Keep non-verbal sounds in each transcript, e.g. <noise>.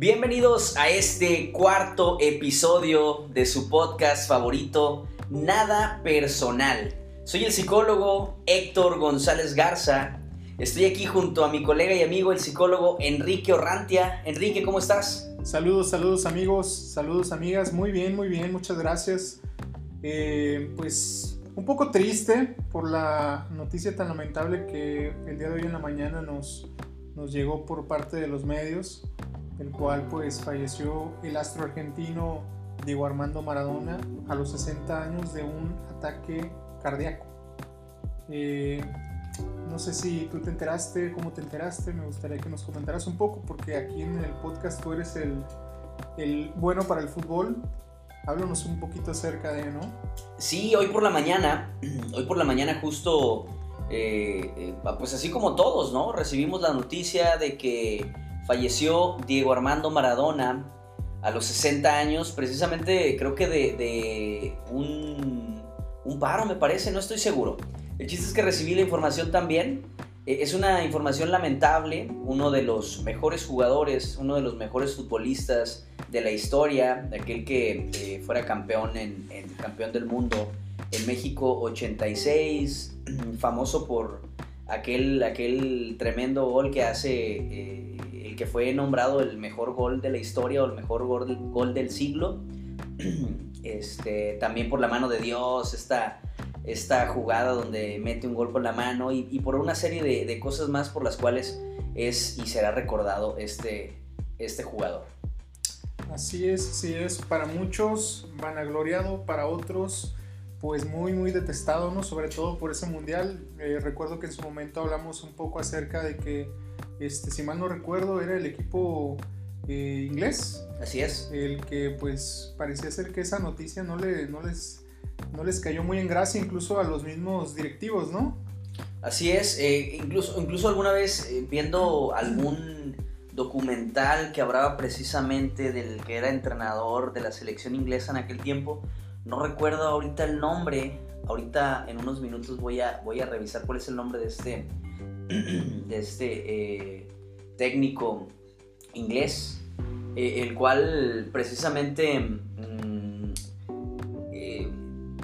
Bienvenidos a este cuarto episodio de su podcast favorito, Nada Personal. Soy el psicólogo Héctor González Garza. Estoy aquí junto a mi colega y amigo, el psicólogo Enrique Orrantia. Enrique, ¿cómo estás? Saludos, saludos amigos, saludos amigas. Muy bien, muy bien, muchas gracias. Eh, pues un poco triste por la noticia tan lamentable que el día de hoy en la mañana nos, nos llegó por parte de los medios el cual pues falleció el astro argentino Diego Armando Maradona a los 60 años de un ataque cardíaco. Eh, no sé si tú te enteraste, cómo te enteraste, me gustaría que nos comentaras un poco, porque aquí en el podcast tú eres el, el bueno para el fútbol. Háblanos un poquito acerca de, ¿no? Sí, hoy por la mañana, <clears throat> hoy por la mañana justo, eh, eh, pues así como todos, ¿no? Recibimos la noticia de que falleció Diego Armando Maradona a los 60 años, precisamente creo que de, un, paro, me parece, no estoy seguro. El chiste es que recibí la información también. Eh, es una información lamentable, uno de los mejores jugadores, uno de los mejores futbolistas de la historia, aquel que eh, fuera campeón, en, campeón del mundo en México 86, <clears throat> famoso por aquel, aquel tremendo gol que hace eh, que fue nombrado el mejor gol de la historia o el mejor gol, gol del siglo. <clears throat> Este, también por la mano de Dios, esta, esta jugada donde mete un gol con la mano y, por una serie de, cosas más por las cuales es y será recordado este, este jugador. Así es, así es. Para muchos vanagloriado, para otros pues muy muy detestado, ¿no? Sobre todo por ese mundial. Eh, recuerdo que en su momento hablamos un poco acerca de que este, si mal no recuerdo, era el equipo eh, inglés. Así es. El que pues parecía ser que esa noticia no, le, no, les, no les cayó muy en gracia incluso a los mismos directivos, ¿no? Así es, eh, incluso, incluso alguna vez eh, viendo algún documental que hablaba precisamente del que era entrenador de la selección inglesa en aquel tiempo, no recuerdo ahorita el nombre, ahorita en unos minutos voy a, voy a revisar cuál es el nombre de este, de este eh, técnico inglés, eh, el cual precisamente, mm, eh,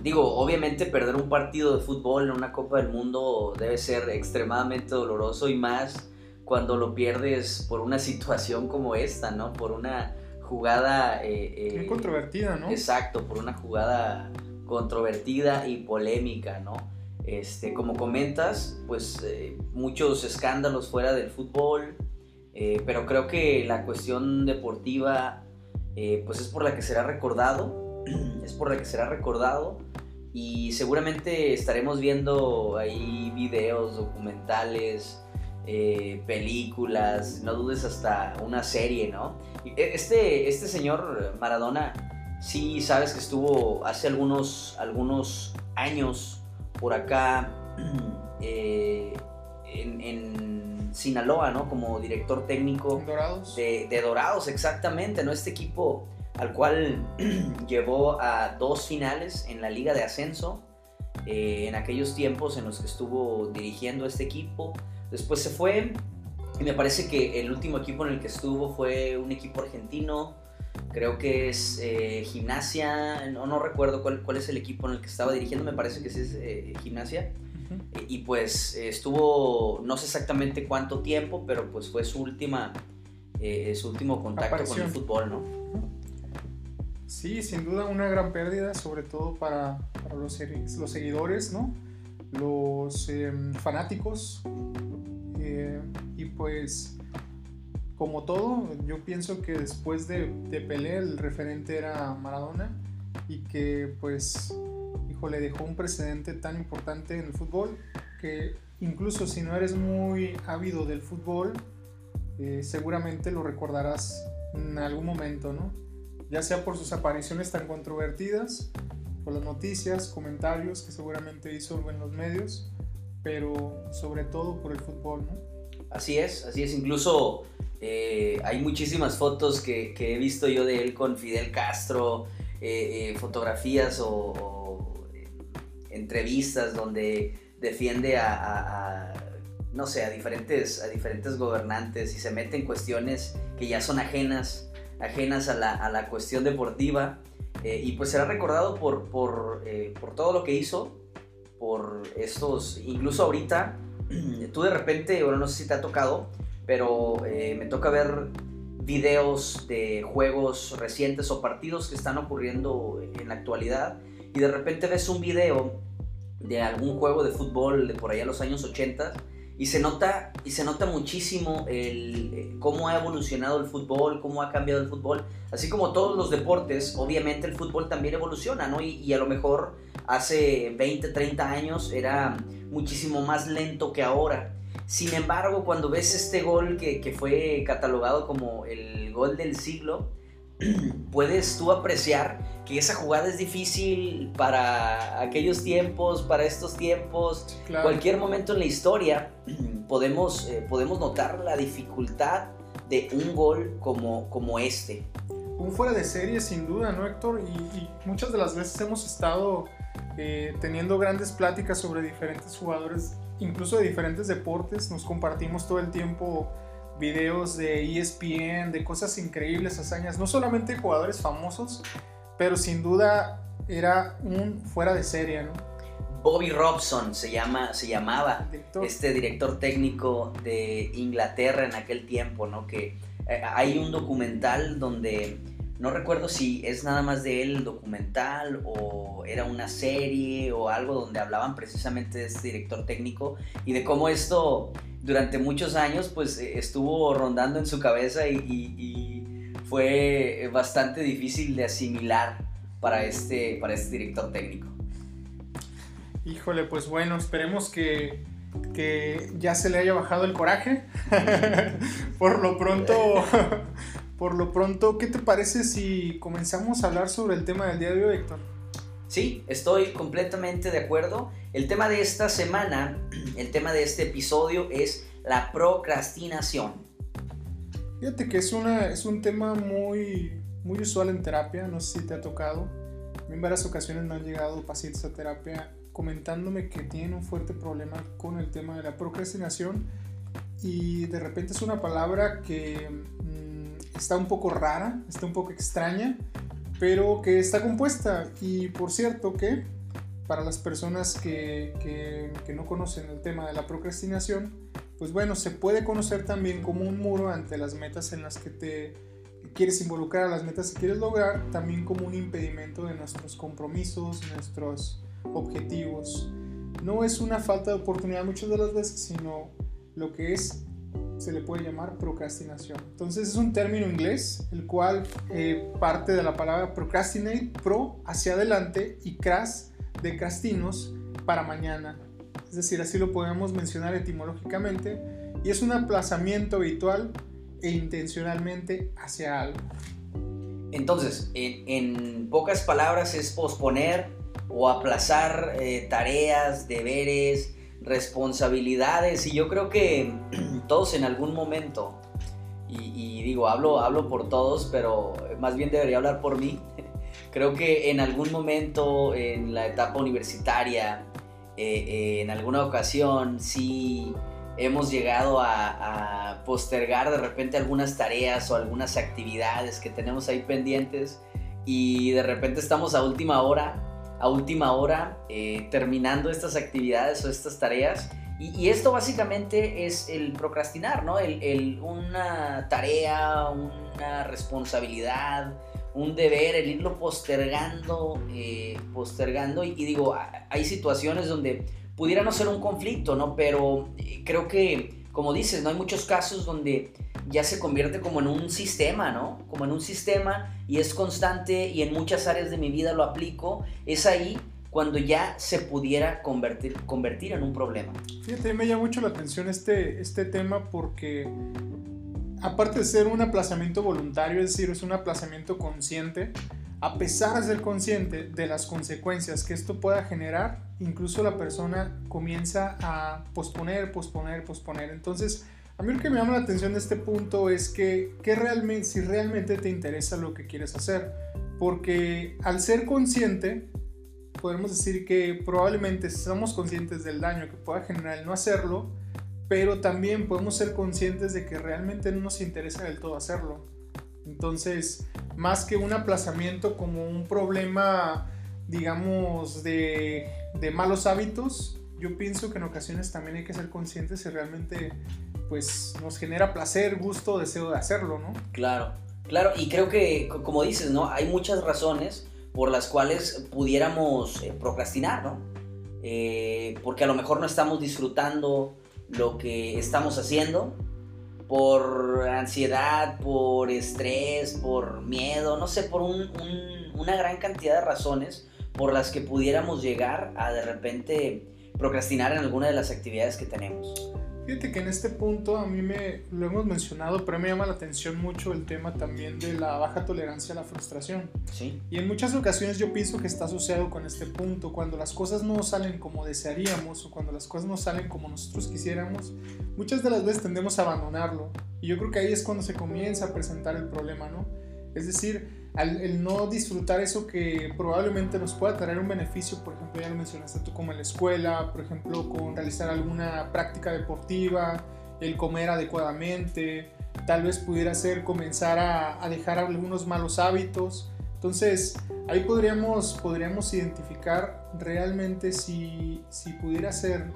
digo, obviamente perder un partido de fútbol en una Copa del Mundo debe ser extremadamente doloroso y más cuando lo pierdes por una <laughs> situación como esta, ¿no? Por una jugada... Muy controvertida, ¿no? Exacto, por una jugada controvertida y polémica, ¿no? Este, como comentas, pues eh, muchos escándalos fuera del fútbol, eh, pero creo que la cuestión deportiva eh, pues es por la que será recordado, <clears throat> es por la que será recordado y seguramente estaremos viendo ahí videos, documentales, películas, no dudes hasta una serie, ¿no? Este, este señor Maradona, sí sabes que estuvo hace algunos, algunos años por acá <clears throat> eh, en, Sinaloa, ¿no? Como director técnico. Dorados. De, Dorados, exactamente, ¿no? Este equipo al cual <clears throat> llevó a dos finales en la Liga de Ascenso. Eh, en aquellos tiempos en los que estuvo dirigiendo este equipo. Después se fue y me parece que el último equipo en el que estuvo fue un equipo argentino creo que es eh, gimnasia, no, no recuerdo cuál, cuál, es el equipo en el que estaba dirigiendo, me parece que es eh, gimnasia. y pues estuvo, no sé exactamente cuánto tiempo, pero pues fue su última, eh, su último contacto con el fútbol, ¿no? Sí, sin duda una gran pérdida, sobre todo para, para los, los, seguidores, ¿no? Los em, fanáticos. y pues como todo, yo pienso que después de, de Pelé el referente era Maradona y que pues, hijo, le dejó un precedente tan importante en el fútbol que incluso si no eres muy ávido del fútbol, eh, seguramente lo recordarás en algún momento, ¿no? Ya sea por sus apariciones tan controvertidas, por las noticias, comentarios que seguramente hizo en los medios, pero sobre todo por el fútbol, ¿no? Así es, así es. Incluso eh, hay muchísimas fotos que, he visto yo de él con Fidel Castro, eh, eh, fotografías o, entrevistas donde defiende a, no sé, a diferentes, a diferentes gobernantes y se mete en cuestiones que ya son ajenas ajenas a la, cuestión deportiva. Eh, y pues será recordado por, por, eh, por, todo lo que hizo, por estos, incluso ahorita, <clears throat> tú de repente, bueno, no sé si te ha tocado, pero me toca ver videos de juegos recientes o partidos que están ocurriendo en la actualidad y de repente ves un video de algún juego de fútbol de por allá los años 80 y se nota, y se nota muchísimo el, eh, cómo ha evolucionado el fútbol, cómo ha cambiado el fútbol. Así como todos los deportes, obviamente el fútbol también evoluciona, ¿no? Y, a lo mejor hace 20, 30 años era muchísimo más lento que ahora. Sin embargo, cuando ves este gol que, que fue catalogado como el gol del siglo, <clears throat> puedes tú apreciar que esa jugada es difícil para aquellos tiempos, para estos tiempos, cualquier momento en la historia, <clears throat> podemos, eh, podemos notar la dificultad de un gol como, como este. Un fuera de serie sin duda, ¿no, Héctor? Y, muchas de las veces hemos estado eh, teniendo grandes pláticas sobre diferentes jugadores, incluso de diferentes deportes, nos compartimos todo el tiempo videos de ESPN, de cosas increíbles, hazañas, no solamente jugadores famosos, pero sin duda era un fuera de serie, ¿no? Bobby Robson se, llama, se llamaba, este director técnico de Inglaterra en aquel tiempo, ¿no? Que eh, hay un documental donde, no recuerdo si es nada más de él el documental o era una serie o algo donde hablaban precisamente de este director técnico y de cómo esto durante muchos años pues eh, estuvo rondando en su cabeza y, fue bastante difícil de asimilar para este, para este director técnico. Híjole, pues bueno, esperemos que, que ya se le haya bajado el coraje. <laughs> por lo pronto, <laughs> por lo pronto, ¿qué te parece si comenzamos a hablar sobre el tema del día de hoy, Héctor? Sí, estoy completamente de acuerdo. El tema de esta semana, <clears throat> el tema de este episodio es la procrastinación. Fíjate que es, una, es un tema muy, muy usual en terapia, no sé si te ha tocado. En varias ocasiones me han llegado pacientes a terapia comentándome que tienen un fuerte problema con el tema de la procrastinación y de repente es una palabra que mm, está un poco rara, está un poco extraña pero que está compuesta. Y por cierto que para las personas que, que, no conocen el tema de la procrastinación, pues bueno, se puede conocer también como un muro ante las metas en las que te quieres involucrar, las metas que quieres lograr, también como un impedimento de nuestros compromisos, nuestros objetivos. No es una falta de oportunidad muchas de las veces, sino lo que es se le puede llamar procrastinación. Entonces es un término inglés, el cual eh, parte de la palabra procrastinate, pro, hacia adelante, y cras, de castinos, para mañana. Es decir, así lo podemos mencionar etimológicamente, y es un aplazamiento habitual e intencionalmente hacia algo. Entonces, en, pocas palabras es posponer o aplazar eh, tareas, deberes, responsabilidades. Y yo creo que <clears throat> todos en algún momento, y, digo, hablo, hablo por todos, pero más bien debería hablar por mí, <laughs> creo que en algún momento en la etapa universitaria, eh, eh, en alguna ocasión, sí hemos llegado a, a, postergar de repente algunas tareas o algunas actividades que tenemos ahí pendientes y de repente estamos a última hora a última hora eh, terminando estas actividades o estas tareas. Y, esto básicamente es el procrastinar, ¿no? El, una tarea, una responsabilidad, un deber, el irlo postergando, eh, postergando. Y, y, digo, hay situaciones donde pudiera no ser un conflicto, ¿no? Pero eh, creo que, como dices, ¿no? Hay muchos casos donde ya se convierte como en un sistema, ¿no? Como en un sistema y es constante y en muchas áreas de mi vida lo aplico, es ahí cuando ya se pudiera convertir, convertir en un problema. Fíjate, me llama mucho la atención este, este tema porque aparte de ser un aplazamiento voluntario, es decir, es un aplazamiento consciente, a pesar de ser consciente de las consecuencias que esto pueda generar, incluso la persona comienza a posponer, posponer, posponer. Entonces, a mí lo que me llama la atención de este punto es que, realmente, si realmente te interesa lo que quieres hacer, porque al ser consciente, podemos decir que probablemente somos conscientes del daño que pueda generar el no hacerlo, pero también podemos ser conscientes de que realmente no nos interesa del todo hacerlo. Entonces, más que un aplazamiento como un problema, digamos, de, malos hábitos, yo pienso que en ocasiones también hay que ser conscientes si realmente pues nos genera placer, gusto, deseo de hacerlo, ¿no? Claro, claro, y creo que como dices, ¿no? Hay muchas razones por las cuales pudiéramos eh, procrastinar, ¿no? Eh, porque a lo mejor no estamos disfrutando lo que estamos haciendo por ansiedad, por estrés, por miedo, no sé, por una gran cantidad de razones por las que pudiéramos llegar a de repente procrastinar en alguna de las actividades que tenemos. Fíjate que en este punto a mí me lo hemos mencionado, pero me llama la atención mucho el tema también de la baja tolerancia a la frustración. Sí. Y en muchas ocasiones yo pienso que está asociado con este punto, cuando las cosas no salen como desearíamos o cuando las cosas no salen como nosotros quisiéramos, muchas de las veces tendemos a abandonarlo. Y yo creo que ahí es cuando se comienza a presentar el problema, ¿no? Es decir, el no disfrutar eso que probablemente nos pueda traer un beneficio, por ejemplo, ya lo mencionaste tú como en la escuela, por ejemplo, con realizar alguna práctica deportiva, el comer adecuadamente, tal vez pudiera ser comenzar a, dejar algunos malos hábitos. Entonces, ahí podríamos, podríamos identificar realmente si, si pudiera ser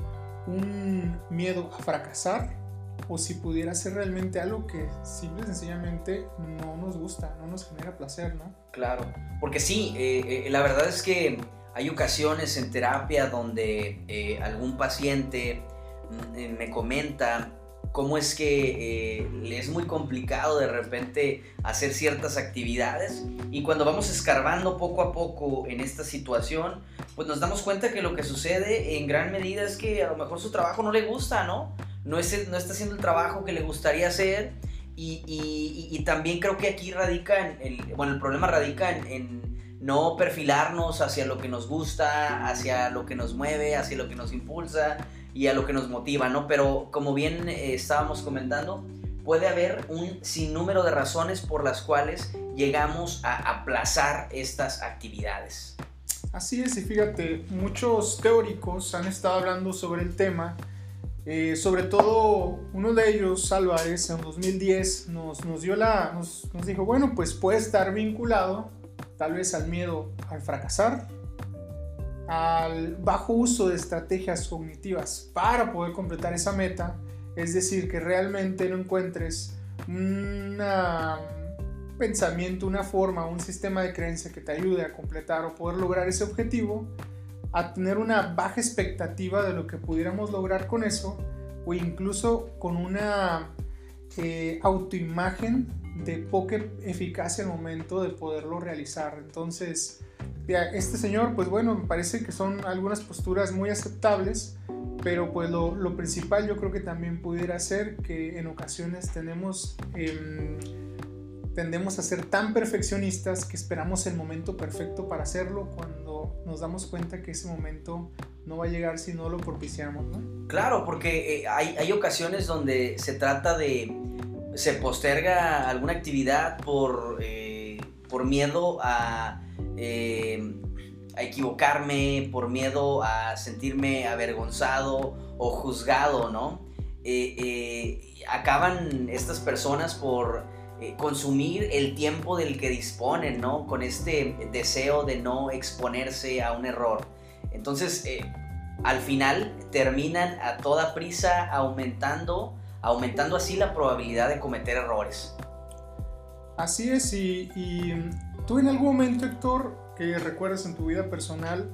un miedo a fracasar o si pudiera ser realmente algo que simple y sencillamente no nos gusta, no nos genera placer, ¿no? Claro, porque sí, eh, eh, la verdad es que hay ocasiones en terapia donde eh, algún paciente mm, me comenta cómo es que le es muy complicado de repente hacer ciertas actividades y cuando vamos escarbando poco a poco en esta situación, pues nos damos cuenta que lo que sucede en gran medida es que a lo mejor su trabajo no le gusta, ¿no? No, es, no está haciendo el trabajo que le gustaría hacer y, también creo que aquí radica, en el, bueno, el problema radica en, no perfilarnos hacia lo que nos gusta, hacia lo que nos mueve, hacia lo que nos impulsa y a lo que nos motiva, ¿no? Pero como bien eh, estábamos comentando, puede haber un sinnúmero de razones por las cuales llegamos a aplazar estas actividades. Así es, y fíjate, muchos teóricos han estado hablando sobre el tema eh, sobre todo uno de ellos, Álvarez, en 2010 nos, nos dio la, nos, nos, dijo, bueno, pues puede estar vinculado tal vez al miedo al fracasar, al bajo uso de estrategias cognitivas para poder completar esa meta, es decir, que realmente no encuentres un pensamiento, una forma, un sistema de creencia que te ayude a completar o poder lograr ese objetivo, a tener una baja expectativa de lo que pudiéramos lograr con eso o incluso con una eh, autoimagen de poca eficacia al momento de poderlo realizar. Entonces, este señor, pues bueno, me parece que son algunas posturas muy aceptables, pero pues lo, lo principal yo creo que también pudiera ser que en ocasiones tenemos... Em, tendemos a ser tan perfeccionistas que esperamos el momento perfecto para hacerlo cuando nos damos cuenta que ese momento no va a llegar si no lo propiciamos, ¿no? Claro, porque eh, hay, hay, ocasiones donde se trata de, se posterga alguna actividad por, eh, por miedo a, eh, a equivocarme, por miedo a sentirme avergonzado o juzgado, ¿no? acaban estas personas por eh, consumir el tiempo del que disponen, ¿no? Con este deseo de no exponerse a un error. Entonces, eh, al final terminan a toda prisa aumentando, aumentando así la probabilidad de cometer errores. Así es, y, y tú en algún momento, Héctor, que recuerdas en tu vida personal,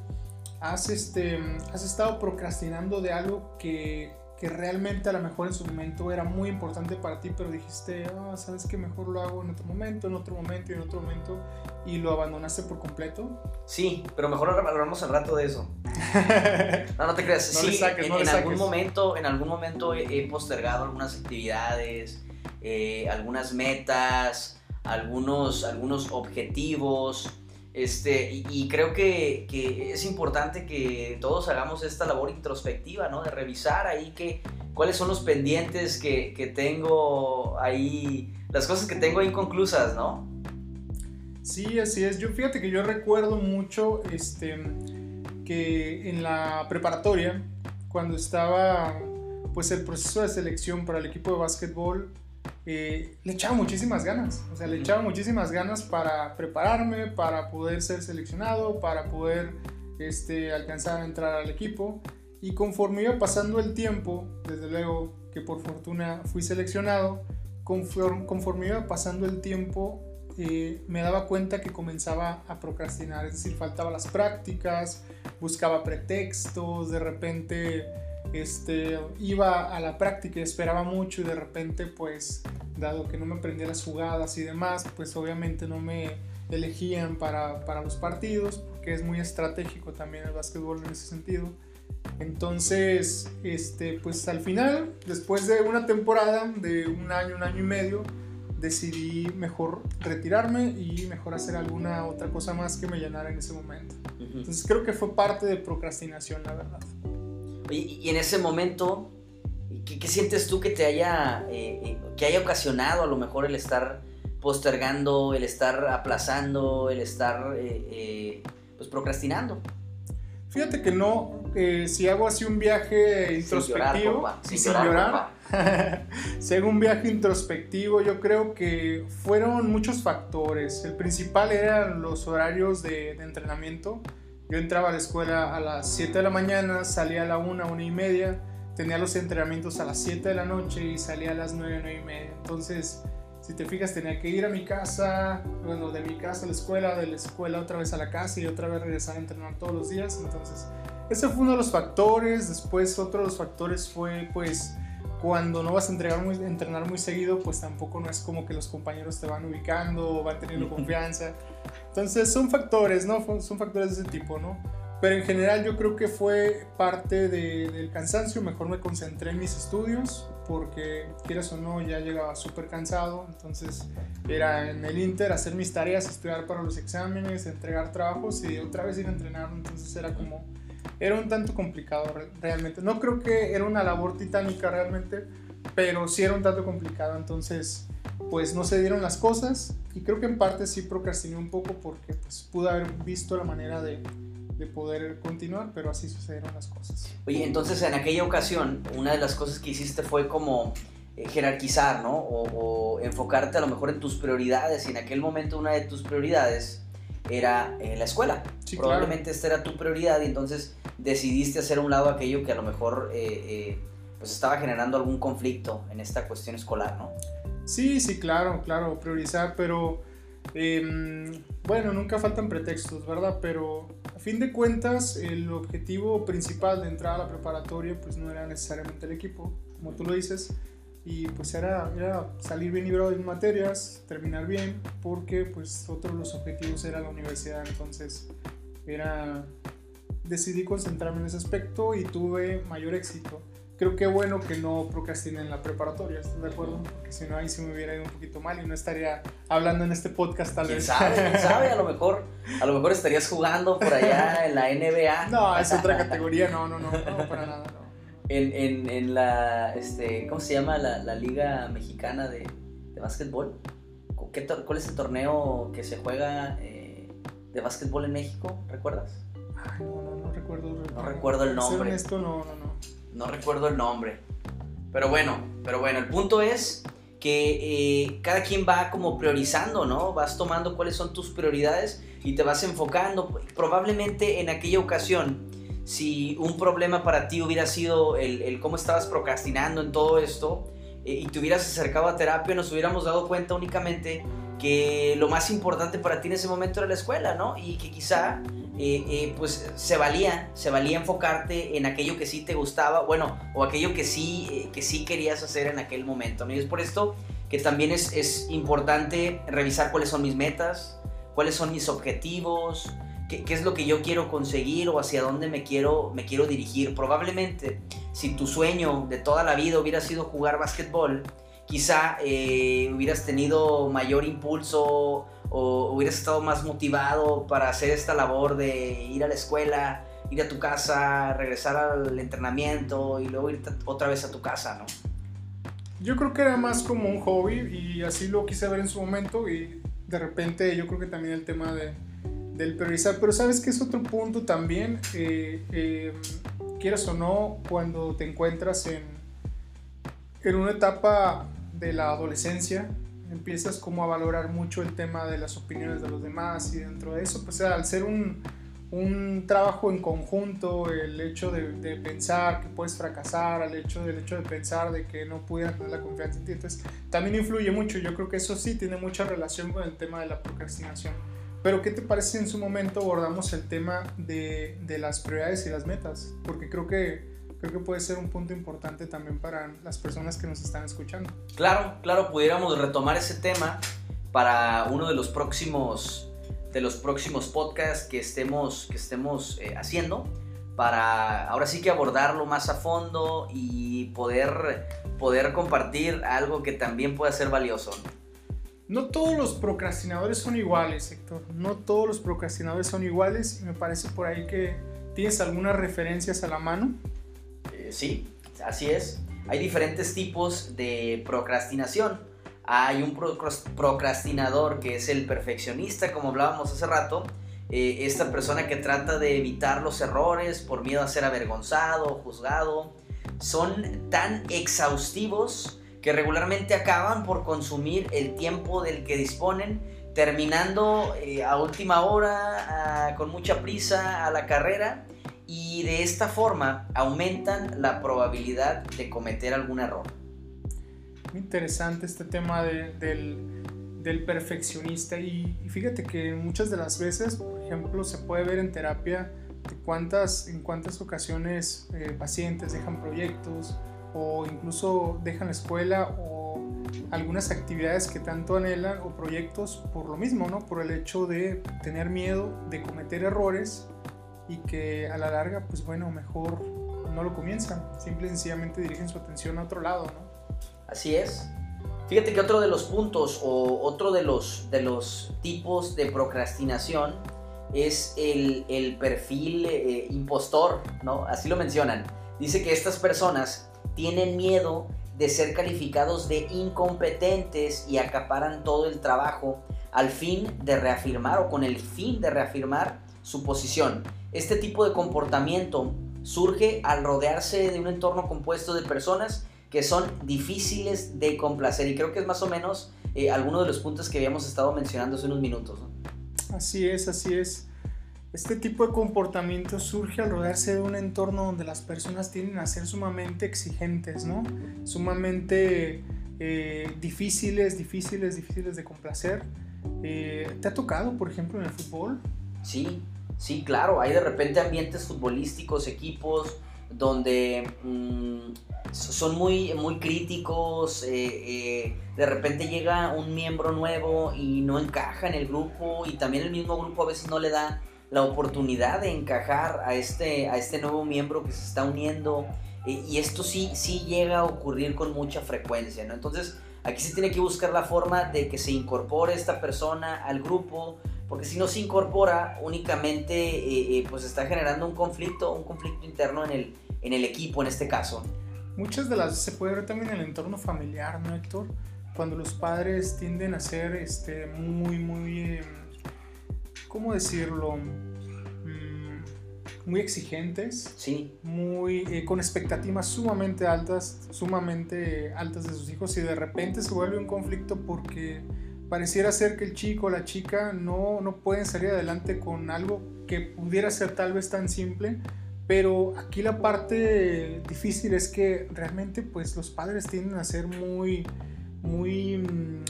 has, este, has estado procrastinando de algo que que realmente a lo mejor en su momento era muy importante para ti, pero dijiste, ah, sabes que mejor lo hago en otro momento, en otro momento y en otro momento, y lo abandonaste por completo? Sí, pero mejor hablamos al rato de eso. <laughs> no, no te creas. sí, en, algún momento, en algún momento he, postergado algunas actividades, eh, algunas metas, algunos, algunos objetivos. Este, y, creo que, es importante que todos hagamos esta labor introspectiva, ¿no? De revisar ahí que, cuáles son los pendientes que, tengo ahí, las cosas que tengo inconclusas, ¿no? Sí, así es. Yo fíjate que yo recuerdo mucho este, que en la preparatoria, cuando estaba pues el proceso de selección para el equipo de básquetbol, eh, le echaba muchísimas ganas, o sea, le echaba muchísimas ganas para prepararme, para poder ser seleccionado, para poder este, alcanzar a entrar al equipo. Y conforme iba pasando el tiempo, desde luego que por fortuna fui seleccionado, conforme, conforme iba pasando el tiempo, eh, me daba cuenta que comenzaba a procrastinar, es decir, faltaba las prácticas, buscaba pretextos, de repente este, iba a la práctica y esperaba mucho y de repente pues dado que no me aprendía las jugadas y demás, pues obviamente no me elegían para, para los partidos, porque es muy estratégico también el básquetbol en ese sentido. Entonces, este, pues al final, después de una temporada de un año, un año y medio, decidí mejor retirarme y mejor hacer alguna otra cosa más que me llenara en ese momento. Entonces creo que fue parte de procrastinación, la verdad. Y, en ese momento, ¿qué, sientes tú que te haya, eh, eh, que haya ocasionado a lo mejor el estar postergando, el estar aplazando, el estar eh, pues procrastinando? Fíjate que no, si hago así un viaje introspectivo sin, sin llorar, <laughs> si hago un viaje introspectivo, yo creo que fueron muchos factores. El principal eran los horarios de, de entrenamiento. Yo entraba a la escuela a las 7 de la mañana, salía a la 1, 1 y media, tenía los entrenamientos a las 7 de la noche y salía a las 9, 9 y media. Entonces, si te fijas, tenía que ir a mi casa, bueno, de mi casa a la escuela, de la escuela otra vez a la casa y otra vez regresar a entrenar todos los días. Entonces, ese fue uno de los factores. Después, otro de los factores fue, pues, cuando no vas a entregar muy, entrenar muy seguido, pues tampoco no es como que los compañeros te van ubicando o van teniendo <laughs> confianza. Entonces son factores, ¿no? Son factores de ese tipo, ¿no? Pero en general yo creo que fue parte del cansancio, mejor me concentré en mis estudios, porque quieras o no ya llegaba súper cansado, entonces era en el Inter hacer mis tareas, estudiar para los exámenes, entregar trabajos y otra vez ir a entrenar, entonces era como era un tanto complicado realmente. No creo que era una labor titánica realmente, pero sí era un tanto complicado. Entonces, pues no se dieron las cosas y creo que en parte sí procrastiné un poco porque pues pude haber visto la manera de, de poder continuar, pero así sucedieron las cosas. Oye, entonces en aquella ocasión, una de las cosas que hiciste fue como eh, jerarquizar, ¿no? O, enfocarte a lo mejor en tus prioridades y en aquel momento una de tus prioridades era eh, la escuela. Probablemente esta era tu prioridad y entonces decidiste hacer a un lado aquello que a lo mejor eh, pues estaba generando algún conflicto en esta cuestión escolar, ¿no? Sí, sí, claro, claro, priorizar, pero em, bueno, nunca faltan pretextos, ¿verdad? Pero a fin de cuentas, el objetivo principal de entrar a la preparatoria pues no era necesariamente el equipo, como tú lo dices, y pues era, era salir bien librado en materias, terminar bien, porque pues otro de los objetivos era la universidad, entonces era decidí concentrarme en ese aspecto y tuve mayor éxito. Creo que bueno que no procrastiné en la preparatoria, ¿estás de acuerdo? Porque si no, ahí sí me hubiera ido un poquito mal y no estaría hablando en este podcast tal ¿Quién vez. sabe? ¿Quién <laughs> sabe? A lo mejor, a lo mejor estarías jugando por allá en la NBA. <laughs> No, es otra <laughs> categoría, no, no, no, no, para nada, no. En, en, en la, este, ¿cómo se llama? La, la Liga Mexicana de, de Básquetbol. ¿Qué, ¿Cuál es el torneo que se juega eh, de básquetbol en México? ¿Recuerdas? no, no, recuerdo. No recuerdo el nombre. Esto, no, no, no. No recuerdo el nombre. Pero bueno, pero bueno, el punto es que eh, cada quien va como priorizando, ¿no? Vas tomando cuáles son tus prioridades y te vas enfocando. Probablemente en aquella ocasión, si un problema para ti hubiera sido el, cómo estabas procrastinando en todo esto eh, y te hubieras acercado a terapia, nos hubiéramos dado cuenta únicamente que lo más importante para ti en ese momento era la escuela, ¿no? Y que quizá eh, eh, pues se valía, se valía enfocarte en aquello que sí te gustaba, bueno, o aquello que sí, eh, que sí querías hacer en aquel momento. Es por esto que también es, importante revisar cuáles son mis metas, cuáles son mis objetivos, qué, qué, es lo que yo quiero conseguir o hacia dónde me quiero, me quiero dirigir. Probablemente si tu sueño de toda la vida hubiera sido jugar básquetbol, quizá eh, hubieras tenido mayor impulso o hubieras estado más motivado para hacer esta labor de ir a la escuela, ir a tu casa, regresar al entrenamiento y luego ir otra vez a tu casa, ¿no? Yo creo que era más como un hobby y así lo quise ver en su momento y de repente yo creo que también el tema de, del priorizar, pero sabes que es otro punto también, eh, eh, quieras o no, cuando te encuentras en, en una etapa de la adolescencia, empiezas como a valorar mucho el tema de las opiniones de los demás y dentro de eso, pues al ser un, un trabajo en conjunto, el hecho de, pensar que puedes fracasar, el hecho del hecho de pensar de que no pudieran tener la confianza en ti, entonces también influye mucho, yo creo que eso sí tiene mucha relación con el tema de la procrastinación. Pero ¿qué te parece si en su momento abordamos el tema de, de las prioridades y las metas? Porque creo que creo que puede ser un punto importante también para las personas que nos están escuchando. Claro, claro, pudiéramos retomar ese tema para uno de los próximos de los próximos podcasts que estemos que estemos eh, haciendo para ahora sí que abordarlo más a fondo y poder poder compartir algo que también pueda ser valioso. No todos los procrastinadores son iguales, Héctor. No todos los procrastinadores son iguales y me parece por ahí que tienes algunas referencias a la mano sí, así es. Hay diferentes tipos de procrastinación. Hay un procrastinador que es el perfeccionista, como hablábamos hace rato. Eh, esta persona que trata de evitar los errores por miedo a ser avergonzado juzgado. Son tan exhaustivos que regularmente acaban por consumir el tiempo del que disponen, terminando eh, a última hora, con mucha prisa a la carrera y de esta forma aumentan la probabilidad de cometer algún error. Muy interesante este tema del, del, perfeccionista y, fíjate que muchas de las veces, por ejemplo, se puede ver en terapia de cuántas, en cuántas ocasiones eh, pacientes dejan proyectos o incluso dejan la escuela o algunas actividades que tanto anhelan o proyectos por lo mismo, ¿no? Por el hecho de tener miedo de cometer errores y que a la larga, pues bueno, mejor no lo comienzan, simple y sencillamente dirigen su atención a otro lado, ¿no? Así es. Fíjate que otro de los puntos o otro de los, de los tipos de procrastinación es el, el perfil eh, impostor, ¿no? Así lo mencionan. Dice que estas personas tienen miedo de ser calificados de incompetentes y acaparan todo el trabajo al fin de reafirmar o con el fin de reafirmar su posición. Este tipo de comportamiento surge al rodearse de un entorno compuesto de personas que son difíciles de complacer y creo que es más o menos eh, alguno de los puntos que habíamos estado mencionando hace unos minutos. Así es, así es. Este tipo de comportamiento surge al rodearse de un entorno donde las personas tienden a ser sumamente exigentes, ¿no? Sumamente eh, difíciles, difíciles, difíciles de complacer. Eh, ¿Te ha tocado, por ejemplo, en el fútbol? Sí, Sí, claro, hay de repente ambientes futbolísticos, equipos donde mm, son muy, muy críticos, eh, eh, de repente llega un miembro nuevo y no encaja en el grupo y también el mismo grupo a veces no le da la oportunidad de encajar a este, a este nuevo miembro que se está uniendo eh, y esto sí, sí llega a ocurrir con mucha frecuencia, ¿no? Entonces aquí se tiene que buscar la forma de que se incorpore esta persona al grupo, porque si no se incorpora únicamente eh, eh, pues está generando un conflicto, un conflicto interno en el, en el equipo en este caso. Muchas de las se puede ver también en el entorno familiar, ¿no, Héctor? Cuando los padres tienden a ser este, muy, muy, em, ¿cómo decirlo? Mm, muy exigentes, sí. muy, eh, con expectativas sumamente altas, sumamente altas de sus hijos y de repente se vuelve un conflicto porque pareciera ser que el chico o la chica no, no pueden salir adelante con algo que pudiera ser tal vez tan simple, pero aquí la parte difícil es que realmente pues los padres tienden a ser muy, muy mm,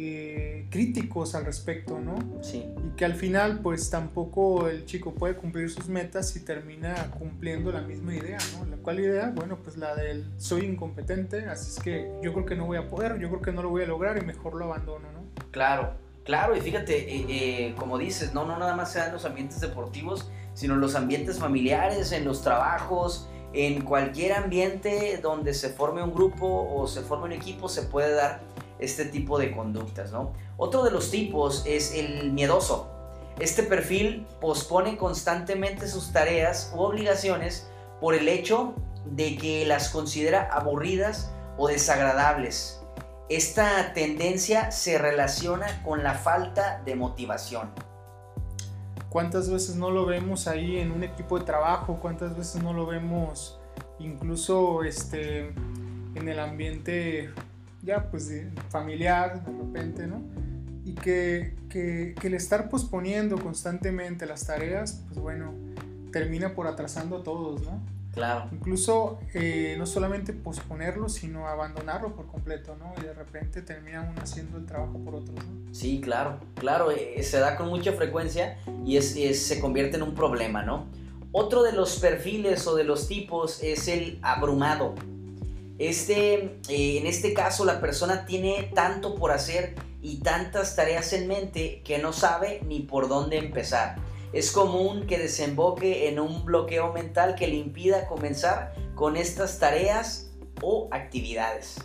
eh, críticos al respecto, ¿no? Sí. Y que al final pues tampoco el chico puede cumplir sus metas y termina cumpliendo la misma idea, ¿no? ¿La cual idea? Bueno, pues la del soy incompetente, así es que yo creo que no voy a poder, yo creo que no lo voy a lograr y mejor lo abandono, ¿no? Claro, claro, y fíjate, eh, eh, como dices, no, no nada más sean los ambientes deportivos, sino los ambientes familiares, en los trabajos, en cualquier ambiente donde se forme un grupo o se forme un equipo se puede dar este tipo de conductas, ¿no? Otro de los tipos es el miedoso. Este perfil pospone constantemente sus tareas u obligaciones por el hecho de que las considera aburridas o desagradables. Esta tendencia se relaciona con la falta de motivación. ¿Cuántas veces no lo vemos ahí en un equipo de trabajo? ¿Cuántas veces no lo vemos incluso este, en el ambiente ya pues familiar de repente, ¿no? Y que, que, que, el estar posponiendo constantemente las tareas, pues bueno, termina por atrasando a todos, ¿no? Claro. Incluso eh, no solamente posponerlo, sino abandonarlo por completo, ¿no? Y de repente termina uno haciendo el trabajo por otros, ¿no? Sí, claro, claro, eh, se da con mucha frecuencia y es, se convierte en un problema, ¿no? Otro de los perfiles o de los tipos es el abrumado. Este, eh, en este caso, la persona tiene tanto por hacer y tantas tareas en mente que no sabe ni por dónde empezar. Es común que desemboque en un bloqueo mental que le impida comenzar con estas tareas o actividades.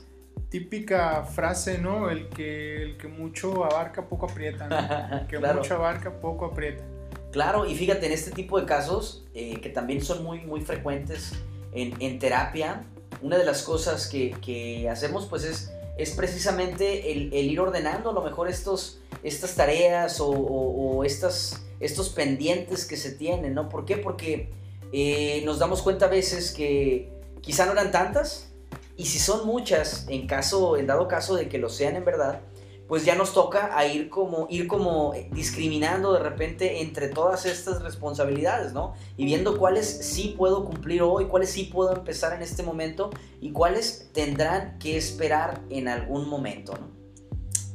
Típica frase, ¿no? El que, el que mucho abarca, poco aprieta. ¿no? <laughs> El que mucho abarca, poco aprieta. Claro, y fíjate, en este tipo de casos, eh, que también son muy, muy frecuentes en, en terapia, una de las cosas que, que hacemos pues es, es precisamente el, ir ordenando a lo mejor estos, estas tareas o, o, estas, estos pendientes que se tienen, ¿no? ¿Por qué? Porque eh, nos damos cuenta a veces que quizá no eran tantas y si son muchas, en, caso, en dado caso de que lo sean en verdad, pues ya nos toca a ir como, ir como discriminando de repente entre todas estas responsabilidades, ¿no? Y viendo cuáles sí puedo cumplir hoy, cuáles sí puedo empezar en este momento y cuáles tendrán que esperar en algún momento, ¿no?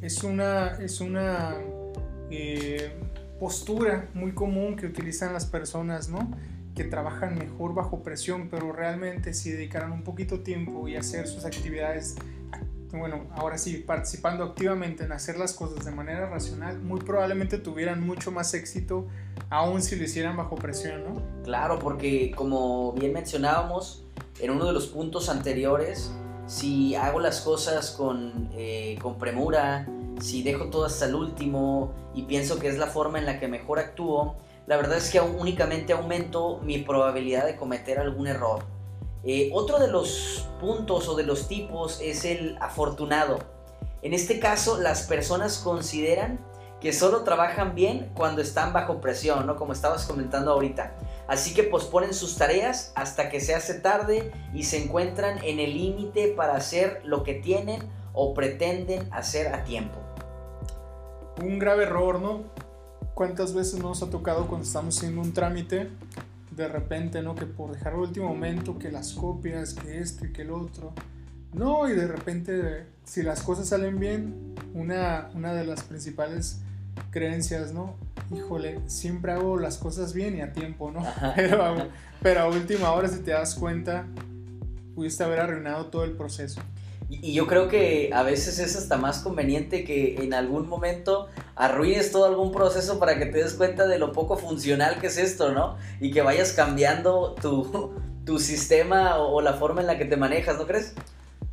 Es una, es una eh, postura muy común que utilizan las personas, ¿no? que trabajan mejor bajo presión, pero realmente si dedicaran un poquito tiempo y hacer sus actividades bueno, ahora sí, participando activamente en hacer las cosas de manera racional, muy probablemente tuvieran mucho más éxito aún si lo hicieran bajo presión, ¿no? Claro, porque como bien mencionábamos en uno de los puntos anteriores, si hago las cosas con, eh, con premura, si dejo todo hasta el último y pienso que es la forma en la que mejor actúo, la verdad es que únicamente aumento mi probabilidad de cometer algún error. Eh, otro de los puntos o de los tipos es el afortunado. En este caso, las personas consideran que solo trabajan bien cuando están bajo presión, ¿no? Como estabas comentando ahorita. Así que posponen sus tareas hasta que se hace tarde y se encuentran en el límite para hacer lo que tienen o pretenden hacer a tiempo. Un grave error, ¿no? ¿Cuántas veces nos ha tocado cuando estamos haciendo un trámite de repente, ¿no? Que por dejar el último momento, que las copias, que esto y que el otro. No, y de repente, si las cosas salen bien, una, una de las principales creencias, ¿no? Híjole, siempre hago las cosas bien y a tiempo, ¿no? <laughs> Pero, pero a última hora, si te das cuenta, pudiste haber arruinado todo el proceso. Y, yo creo que a veces es hasta más conveniente que en algún momento arruines todo algún proceso para que te des cuenta de lo poco funcional que es esto, ¿no? Y que vayas cambiando tu, <laughs> tu sistema o, la forma en la que te manejas, ¿no crees?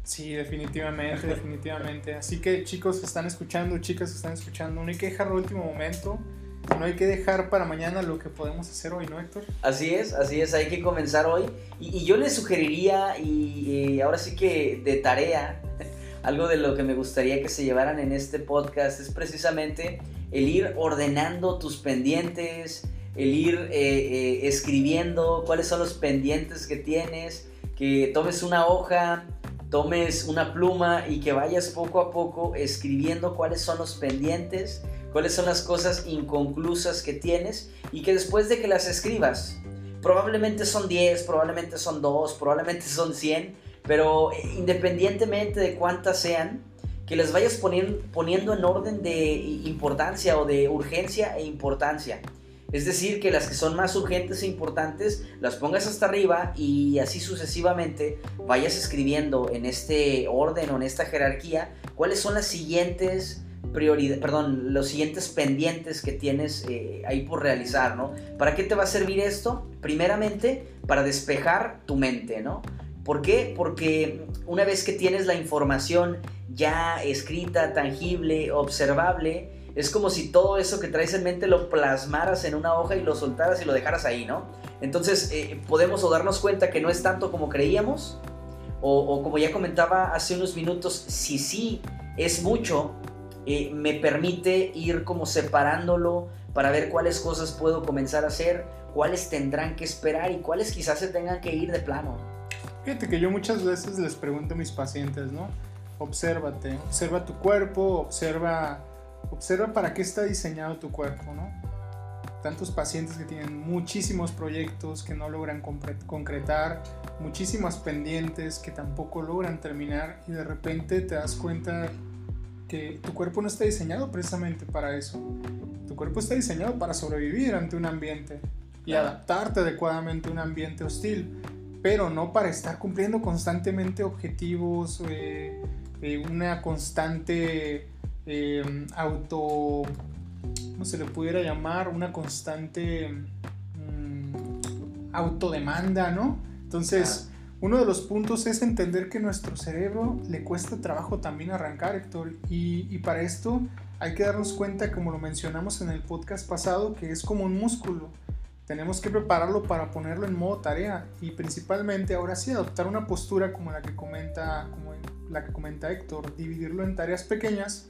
Sí, definitivamente, definitivamente. Así que chicos que están escuchando, chicas que están escuchando, no hay que dejarlo último momento no hay que dejar para mañana lo que podemos hacer hoy, ¿no, Héctor? Así es, así es, hay que comenzar hoy. Y, yo les sugeriría, y, ahora sí que de tarea, <laughs> algo de lo que me gustaría que se llevaran en este podcast es precisamente el ir ordenando tus pendientes, el ir eh, eh, escribiendo cuáles son los pendientes que tienes, que tomes una hoja, tomes una pluma y que vayas poco a poco escribiendo cuáles son los pendientes cuáles son las cosas inconclusas que tienes y que después de que las escribas, probablemente son 10, probablemente son 2, probablemente son 100, pero independientemente de cuántas sean, que las vayas poniendo, poniendo en orden de importancia o de urgencia e importancia. Es decir, que las que son más urgentes e importantes las pongas hasta arriba y así sucesivamente vayas escribiendo en este orden o en esta jerarquía cuáles son las siguientes perdón, los siguientes pendientes que tienes eh, ahí por realizar, ¿no? ¿Para qué te va a servir esto? Primeramente, para despejar tu mente, ¿no? ¿Por qué? Porque una vez que tienes la información ya escrita, tangible, observable, es como si todo eso que traes en mente lo plasmaras en una hoja y lo soltaras y lo dejaras ahí, ¿no? Entonces eh, podemos o darnos cuenta que no es tanto como creíamos, o, o como ya comentaba hace unos minutos, si sí es mucho, eh, me permite ir como separándolo para ver cuáles cosas puedo comenzar a hacer, cuáles tendrán que esperar y cuáles quizás se tengan que ir de plano. Fíjate que yo muchas veces les pregunto a mis pacientes, ¿no? obsérvate, observa tu cuerpo, observa, observa para qué está diseñado tu cuerpo, ¿no? Tantos pacientes que tienen muchísimos proyectos que no logran concretar, muchísimas pendientes que tampoco logran terminar y de repente te das cuenta que tu cuerpo no está diseñado precisamente para eso. Tu cuerpo está diseñado para sobrevivir ante un ambiente y adaptarte adecuadamente a un ambiente hostil, pero no para estar cumpliendo constantemente objetivos, eh, eh, una constante em, auto, ¿cómo se le pudiera llamar? Una constante mm, autodemanda, ¿no? Entonces, uno de los puntos es entender que nuestro cerebro le cuesta trabajo también arrancar, Héctor, y, para esto hay que darnos cuenta, como lo mencionamos en el podcast pasado, que es como un músculo. Tenemos que prepararlo para ponerlo en modo tarea y principalmente ahora sí adoptar una postura como la que comenta, como la que comenta Héctor, dividirlo en tareas pequeñas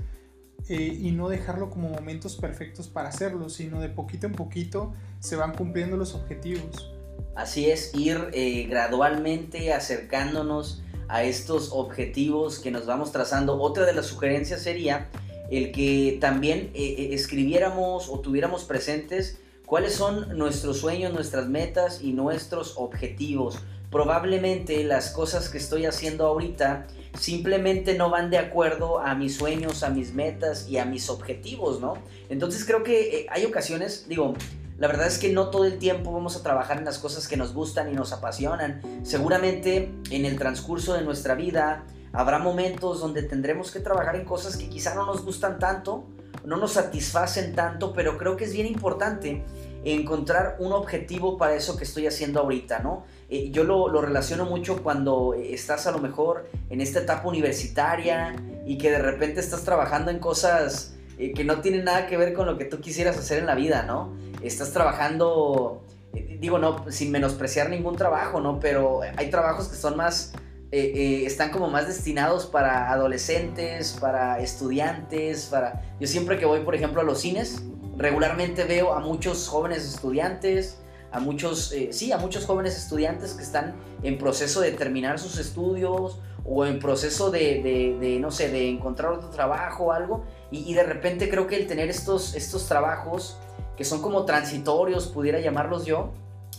eh, y no dejarlo como momentos perfectos para hacerlo, sino de poquito en poquito se van cumpliendo los objetivos. Así es, ir eh, gradualmente acercándonos a estos objetivos que nos vamos trazando. Otra de las sugerencias sería el que también eh, escribiéramos o tuviéramos presentes cuáles son nuestros sueños, nuestras metas y nuestros objetivos. Probablemente las cosas que estoy haciendo ahorita simplemente no van de acuerdo a mis sueños, a mis metas y a mis objetivos, ¿no? Entonces creo que eh, hay ocasiones, digo, la verdad es que no todo el tiempo vamos a trabajar en las cosas que nos gustan y nos apasionan. Seguramente en el transcurso de nuestra vida habrá momentos donde tendremos que trabajar en cosas que quizá no nos gustan tanto, no nos satisfacen tanto, pero creo que es bien importante encontrar un objetivo para eso que estoy haciendo ahorita, ¿no? Eh, yo lo, lo, relaciono mucho cuando estás a lo mejor en esta etapa universitaria y que de repente estás trabajando en cosas eh, que no tienen nada que ver con lo que tú quisieras hacer en la vida, ¿no? Estás trabajando, eh, digo, no, sin menospreciar ningún trabajo, ¿no? Pero hay trabajos que son más, están como más destinados para adolescentes, para estudiantes, para... Yo siempre que voy, por ejemplo, a los cines, regularmente veo a muchos jóvenes estudiantes, a muchos, eh, sí, a muchos jóvenes estudiantes que están en proceso de terminar sus estudios o en proceso de, no sé, de encontrar otro trabajo o algo. Y, de repente creo que el tener estos, estos trabajos que son como transitorios, pudiera llamarlos yo,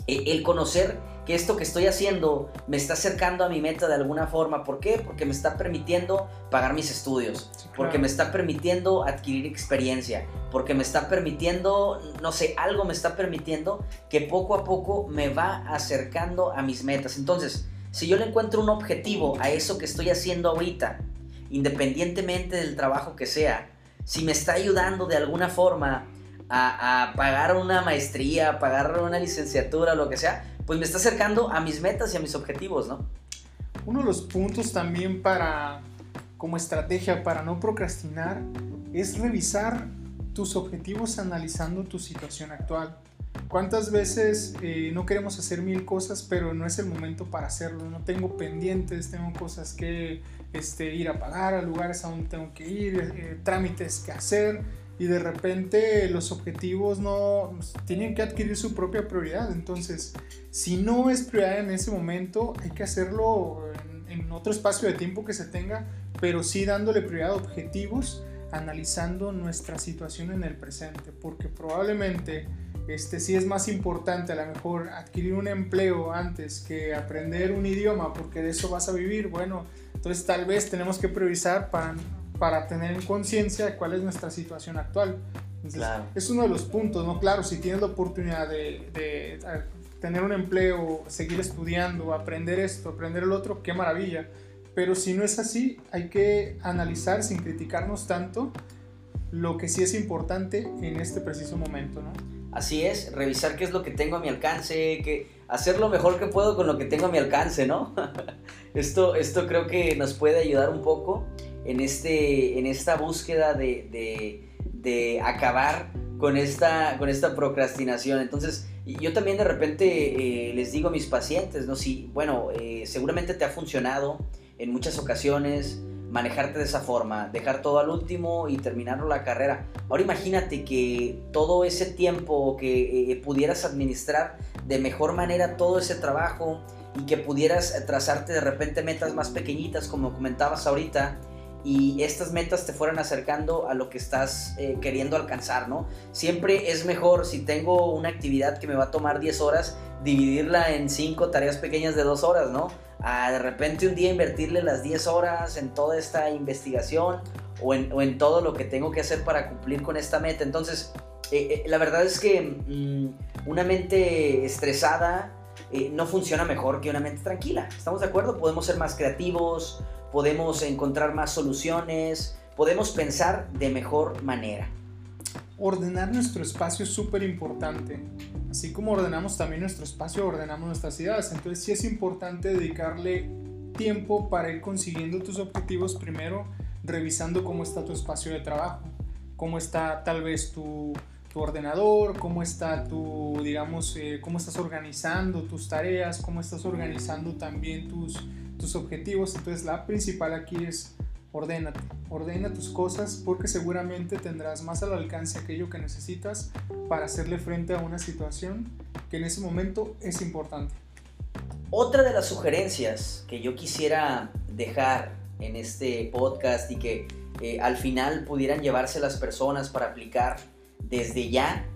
eh, el conocer que esto que estoy haciendo me está acercando a mi meta de alguna forma. ¿Por qué? Porque me está permitiendo pagar mis estudios, porque me está permitiendo adquirir experiencia, porque me está permitiendo, no sé, algo me está permitiendo que poco a poco me va acercando a mis metas. Entonces, si yo le encuentro un objetivo a eso que estoy haciendo ahorita, independientemente del trabajo que sea, si me está ayudando de alguna forma a, pagar una maestría, a pagar una licenciatura, lo que sea, pues me está acercando a mis metas y a mis objetivos, ¿no? Uno de los puntos también para, como estrategia para no procrastinar, es revisar tus objetivos analizando tu situación actual. ¿Cuántas veces eh, no queremos hacer mil cosas, pero no es el momento para hacerlo? No tengo pendientes, tengo cosas que este, ir a pagar, a lugares a donde tengo que ir, eh, trámites que hacer, y de repente los objetivos no tienen que adquirir su propia prioridad. Entonces, si no es prioridad en ese momento, hay que hacerlo en, otro espacio de tiempo que se tenga, pero sí dándole prioridad a objetivos, analizando nuestra situación en el presente, porque probablemente este sí es más importante a lo mejor adquirir un empleo antes que aprender un idioma, porque de eso vas a vivir. Bueno, entonces tal vez tenemos que priorizar para para tener en conciencia de cuál es nuestra situación actual. Es uno de los puntos, ¿no? Claro, si tienes la oportunidad de, tener un empleo, seguir estudiando, aprender esto, aprender el otro, qué maravilla. Pero si no es así, hay que analizar sin criticarnos tanto lo que sí es importante en este preciso momento, ¿no? Así es, revisar qué es lo que tengo a mi alcance, que hacer lo mejor que puedo con lo que tengo a mi alcance, ¿no? <laughs> esto, esto creo que nos puede ayudar un poco en, este, en esta búsqueda de, de, acabar con esta, con esta procrastinación. Entonces, yo también de repente eh, les digo a mis pacientes, ¿no? Si, bueno, eh, seguramente te ha funcionado en muchas ocasiones manejarte de esa forma, dejar todo al último y terminar la carrera. Ahora imagínate que todo ese tiempo que eh, pudieras administrar de mejor manera todo ese trabajo y que pudieras trazarte de repente metas más pequeñitas como comentabas ahorita y estas metas te fueran acercando a lo que estás eh, queriendo alcanzar, ¿no? Siempre es mejor si tengo una actividad que me va a tomar 10 horas, dividirla en 5 tareas pequeñas de 2 horas, ¿no? A de repente un día invertirle las 10 horas en toda esta investigación o en, todo lo que tengo que hacer para cumplir con esta meta. Entonces, eh, eh, la verdad es que mm, una mente estresada no funciona mejor que una mente tranquila. ¿Estamos de acuerdo? Podemos ser más creativos, podemos encontrar más soluciones, podemos pensar de mejor manera. Ordenar nuestro espacio es súper importante. Así como ordenamos también nuestro espacio, ordenamos nuestras ideas. Entonces sí es importante dedicarle tiempo para ir consiguiendo tus objetivos primero, revisando cómo está tu espacio de trabajo, cómo está tal vez tu, tu ordenador, cómo está tu, digamos, eh, cómo estás organizando tus tareas, cómo estás organizando también tus, tus objetivos. Entonces la principal aquí es ordénate, ordena tus cosas porque seguramente tendrás más al alcance aquello que necesitas para hacerle frente a una situación que en ese momento es importante. Otra de las sugerencias que yo quisiera dejar en este podcast y que eh, al final pudieran llevarse las personas para aplicar desde ya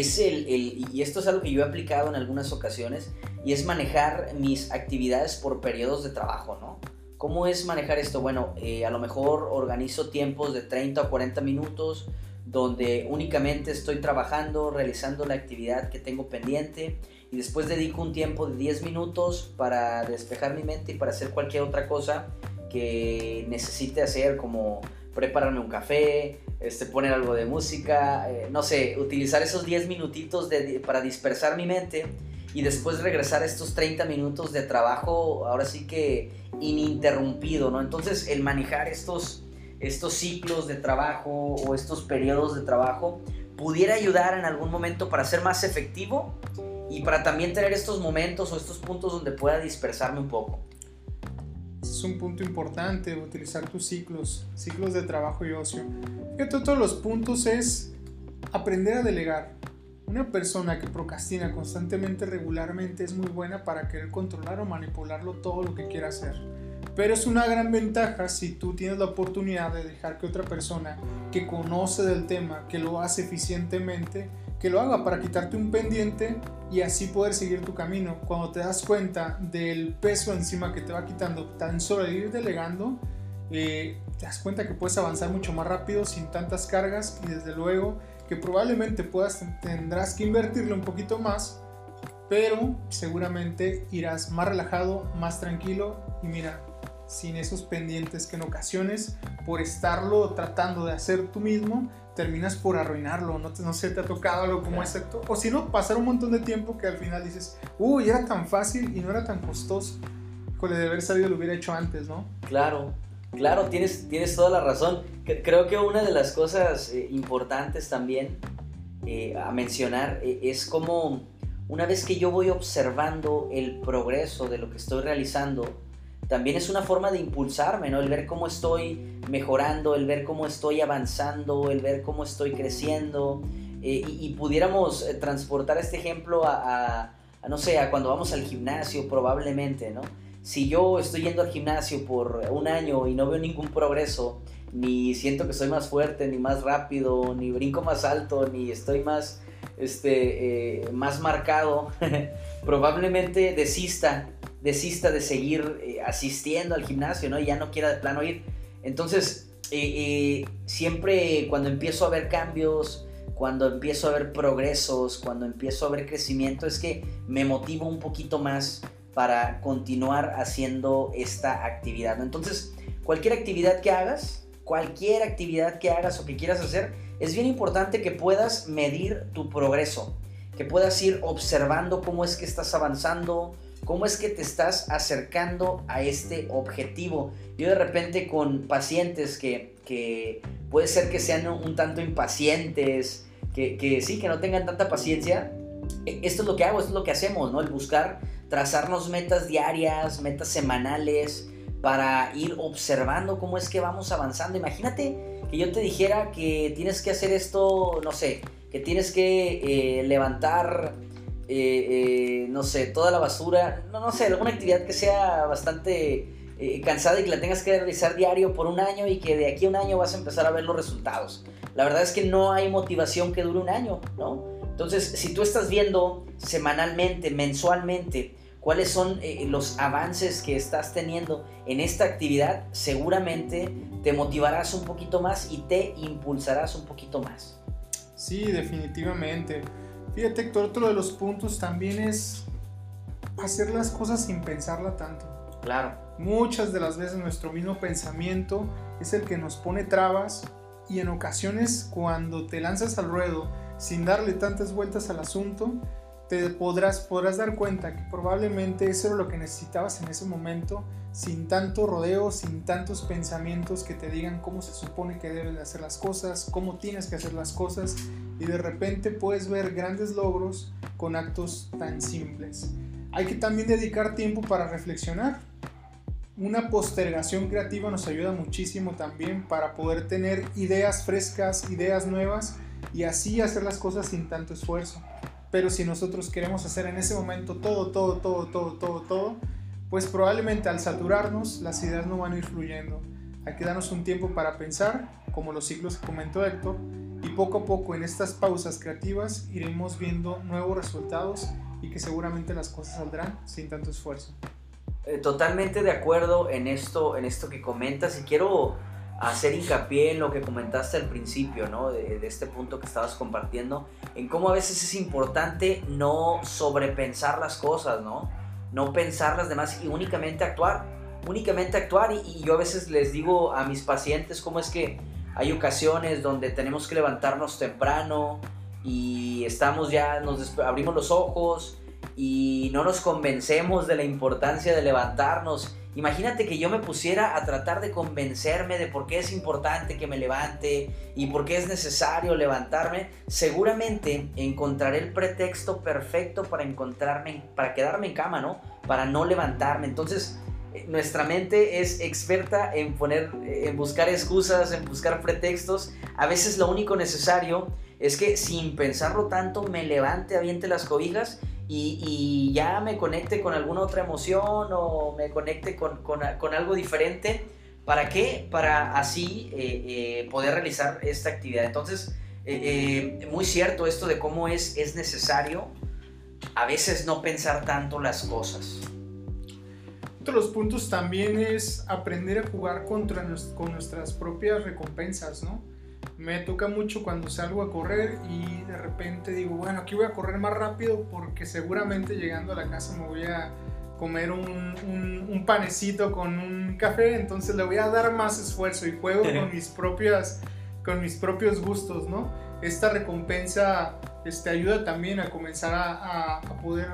es el, y esto es algo que yo he aplicado en algunas ocasiones, y es manejar mis actividades por periodos de trabajo, ¿no? ¿Cómo es manejar esto? Bueno, eh, a lo mejor organizo tiempos de 30 o 40 minutos donde únicamente estoy trabajando, realizando la actividad que tengo pendiente y después dedico un tiempo de 10 minutos para despejar mi mente y para hacer cualquier otra cosa que necesite hacer como prepararme un café, este, poner algo de música, eh, no sé, utilizar esos 10 minutitos para dispersar mi mente y después regresar a estos 30 minutos de trabajo, ahora sí que ininterrumpido, ¿no? Entonces el manejar estos, estos ciclos de trabajo o estos periodos de trabajo pudiera ayudar en algún momento para ser más efectivo y para también tener estos momentos o estos puntos donde pueda dispersarme un poco es un punto importante, utilizar tus ciclos, ciclos de trabajo y ocio. Fíjate, todos los puntos es aprender a delegar. Una persona que procrastina constantemente, regularmente, es muy buena para querer controlar o manipularlo todo lo que quiera hacer. Pero es una gran ventaja si tú tienes la oportunidad de dejar que otra persona que conoce del tema, que lo hace eficientemente, que lo haga para quitarte un pendiente y así poder seguir tu camino. Cuando te das cuenta del peso encima que te va quitando tan solo ir delegando, eh, te das cuenta que puedes avanzar mucho más rápido sin tantas cargas y desde luego que probablemente puedas tendrás que invertirle un poquito más, pero seguramente irás más relajado, más tranquilo y mira, sin esos pendientes que en ocasiones por estarlo tratando de hacer tú mismo terminas por arruinarlo, no, no sé, te ha tocado algo como esto, o si no, pasar un montón de tiempo que al final dices, uy, era tan fácil y no era tan costoso, híjole, de haber sabido lo hubiera hecho antes, ¿no? Claro, claro, tienes, tienes toda la razón. Creo que una de las cosas eh, importantes también eh, a mencionar eh, es como una vez que yo voy observando el progreso de lo que estoy realizando, también es una forma de impulsarme, ¿no? El ver cómo estoy mejorando, el ver cómo estoy avanzando, el ver cómo estoy creciendo. Eh, y, pudiéramos eh, transportar este ejemplo a, no sé, a cuando vamos al gimnasio probablemente, ¿no? Si yo estoy yendo al gimnasio por un año y no veo ningún progreso, ni siento que soy más fuerte, ni más rápido, ni brinco más alto, ni estoy más, este, eh, más marcado, <laughs> probablemente desista desista de seguir eh, asistiendo al gimnasio, ¿no? Y ya no quiera de plano ir. Entonces, eh, eh, siempre cuando empiezo a ver cambios, cuando empiezo a ver progresos, cuando empiezo a ver crecimiento, es que me motivo un poquito más para continuar haciendo esta actividad. Entonces, cualquier actividad que hagas, cualquier actividad que hagas o que quieras hacer, es bien importante que puedas medir tu progreso, que puedas ir observando cómo es que estás avanzando, ¿Cómo es que te estás acercando a este objetivo? Yo de repente con pacientes que, puede ser que sean un tanto impacientes, que, sí, que no tengan tanta paciencia, e, esto es lo que hago, esto es lo que hacemos, ¿no? El buscar trazarnos metas diarias, metas semanales, para ir observando cómo es que vamos avanzando. Imagínate que yo te dijera que tienes que hacer esto, no sé, que tienes que eh, levantar eh, eh, no sé, toda la basura, no, no sé, alguna actividad que sea bastante eh, cansada y que la tengas que realizar diario por un año y que de aquí a un año vas a empezar a ver los resultados. La verdad es que no hay motivación que dure un año, ¿no? Entonces, si tú estás viendo semanalmente, mensualmente, cuáles son los avances que estás teniendo en esta actividad, seguramente te motivarás un poquito más y te impulsarás un poquito más. Sí, definitivamente. Fíjate, Héctor, otro de los puntos también es hacer las cosas sin pensarla tanto. Claro. Muchas de las veces nuestro mismo pensamiento es el que nos pone trabas y en ocasiones cuando te lanzas al ruedo sin darle tantas vueltas al asunto, te podrás, podrás dar cuenta que probablemente eso era lo que necesitabas en ese momento, sin tanto rodeo, sin tantos pensamientos que te digan cómo se supone que deben hacer las cosas, cómo tienes que hacer las cosas, y de repente puedes ver grandes logros con actos tan simples. Hay que también dedicar tiempo para reflexionar. Una postergación creativa nos ayuda muchísimo también para poder tener ideas frescas, ideas nuevas y así hacer las cosas sin tanto esfuerzo. Pero si nosotros queremos hacer en ese momento todo, todo, todo, todo, todo, todo, pues probablemente al saturarnos las ideas no van a ir fluyendo. Hay que darnos un tiempo para pensar, como los ciclos que comentó Héctor, y poco a poco en estas pausas creativas iremos viendo nuevos resultados y que seguramente las cosas saldrán sin tanto esfuerzo. Eh, totalmente de acuerdo en esto, en esto que comentas y quiero hacer hincapié en lo que comentaste al principio, ¿no? De, este punto que estabas compartiendo, en cómo a veces es importante no sobrepensar las cosas, ¿no? No pensar las demás y únicamente actuar, únicamente actuar. Y, yo a veces les digo a mis pacientes cómo es que hay ocasiones donde tenemos que levantarnos temprano y estamos ya, nos abrimos los ojos y no nos convencemos de la importancia de levantarnos Imagínate que yo me pusiera a tratar de convencerme de por qué es importante que me levante y por qué es necesario levantarme. Seguramente encontraré el pretexto perfecto para encontrarme, para quedarme en cama, ¿no? Para no levantarme. Entonces, nuestra mente es experta en poner, en buscar excusas, en buscar pretextos. A veces lo único necesario es que sin pensarlo tanto me levante, aviente las cobijas y, ya me conecte con alguna otra emoción o me conecte con, con, algo diferente. ¿Para qué? Para así eh, eh, poder realizar esta actividad. Entonces, eh, muy cierto esto de cómo es, es necesario a veces no pensar tanto las cosas. De los puntos también es aprender a jugar contra, con nuestras propias recompensas, ¿no? me toca mucho cuando salgo a correr y de repente digo, bueno, aquí voy a correr más rápido porque seguramente llegando a la casa me voy a comer un, un, panecito con un café, entonces le voy a dar más esfuerzo y juego con <laughs> mis propias con mis propios gustos, ¿no? Esta recompensa este, ayuda también a comenzar a, a poder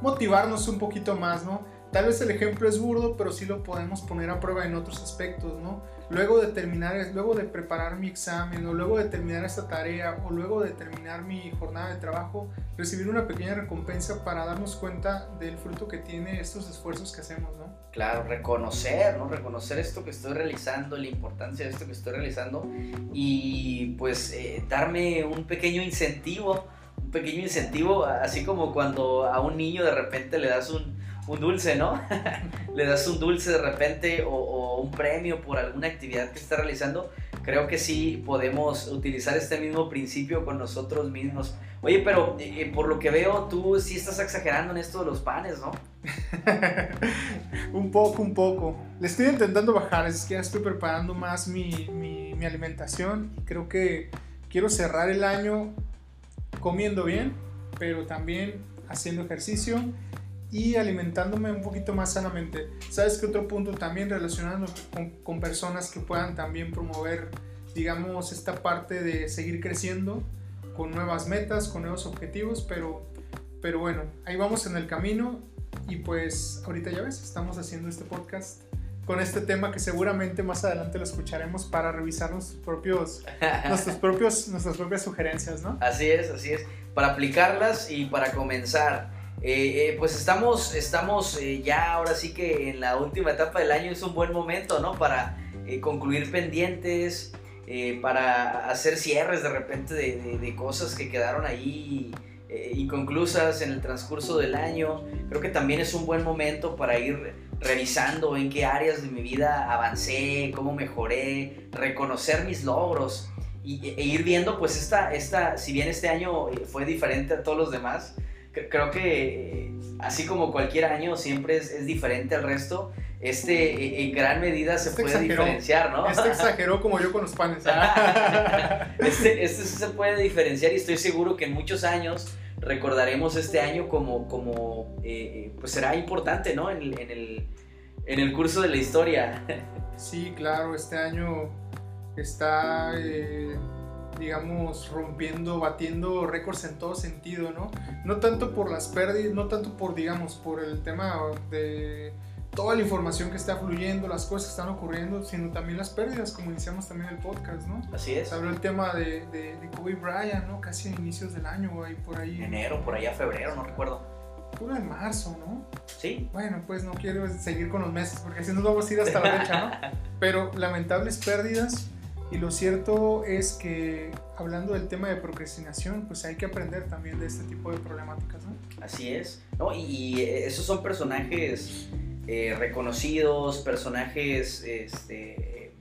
motivarnos un poquito más, ¿no? Tal vez el ejemplo es burdo, pero sí lo podemos poner a prueba en otros aspectos, ¿no? luego de terminar, luego de preparar mi examen o luego de terminar esta tarea o luego de terminar mi jornada de trabajo, recibir una pequeña recompensa para darnos cuenta del fruto que tiene estos esfuerzos que hacemos, ¿no? Claro, reconocer, ¿no? Reconocer esto que estoy realizando, la importancia de esto que estoy realizando y pues eh, darme un pequeño incentivo, un pequeño incentivo, así como cuando a un niño de repente le das un, un dulce, ¿no? <laughs> Le das un dulce de repente o, un premio por alguna actividad que está realizando. Creo que sí podemos utilizar este mismo principio con nosotros mismos. Oye, pero eh, eh, por lo que veo, tú sí estás exagerando en esto de los panes, ¿no? <laughs> un poco, un poco. Le estoy intentando bajar, es que ya estoy preparando más mi, mi, mi alimentación. Creo que quiero cerrar el año comiendo bien, pero también haciendo ejercicio y alimentándome un poquito más sanamente. ¿Sabes qué otro punto también relacionado con, personas que puedan también promover, digamos, esta parte de seguir creciendo con nuevas metas, con nuevos objetivos, pero, pero bueno, ahí vamos en el camino y pues ahorita ya ves, estamos haciendo este podcast con este tema que seguramente más adelante lo escucharemos para revisar nuestros propios, <laughs> nuestros propios, nuestras propias sugerencias, ¿no? Así es, así es, para aplicarlas y para comenzar. Eh, eh, pues estamos, estamos eh, ya ahora sí que en la última etapa del año es un buen momento, ¿no? Para concluir pendientes, para hacer cierres de repente de, cosas que quedaron ahí inconclusas en el transcurso del año. Creo que también es un buen momento para ir revisando en qué áreas de mi vida avancé, cómo mejoré, reconocer mis logros y, e ir viendo pues esta, esta, si bien este año fue diferente a todos los demás, creo que eh, así como cualquier año siempre es, es diferente al resto, este eh, en gran medida se Este puede exageró. diferenciar, ¿no? Este <laughs> exageró como yo con los panes. <laughs> este, este sí se puede diferenciar y estoy seguro que en muchos años recordaremos este año como, como eh, pues será importante, ¿no? En el, en, el, en el curso de la historia. <laughs> Sí, claro, este año está, eh, digamos, rompiendo, batiendo récords en todo sentido, ¿no? No tanto por las pérdidas, no tanto por, digamos, por el tema de toda la información que está fluyendo, las cosas que están ocurriendo, sino también las pérdidas, como iniciamos también el podcast, ¿no? Así es. Se habló el tema de, de, de Kobe Bryant, ¿no? Casi a inicios del año, ahí por ahí. Enero, por allá febrero, no recuerdo. Fue en marzo, ¿no? Sí. Bueno, pues no quiero seguir con los meses, porque así nos vamos a ir hasta la fecha, ¿no? <laughs> Pero lamentables pérdidas. Y lo cierto es que hablando del tema de procrastinación, pues hay que aprender también de este tipo de problemáticas, ¿no? Así es. ¿no? Y, esos son personajes eh, reconocidos, personajes, este,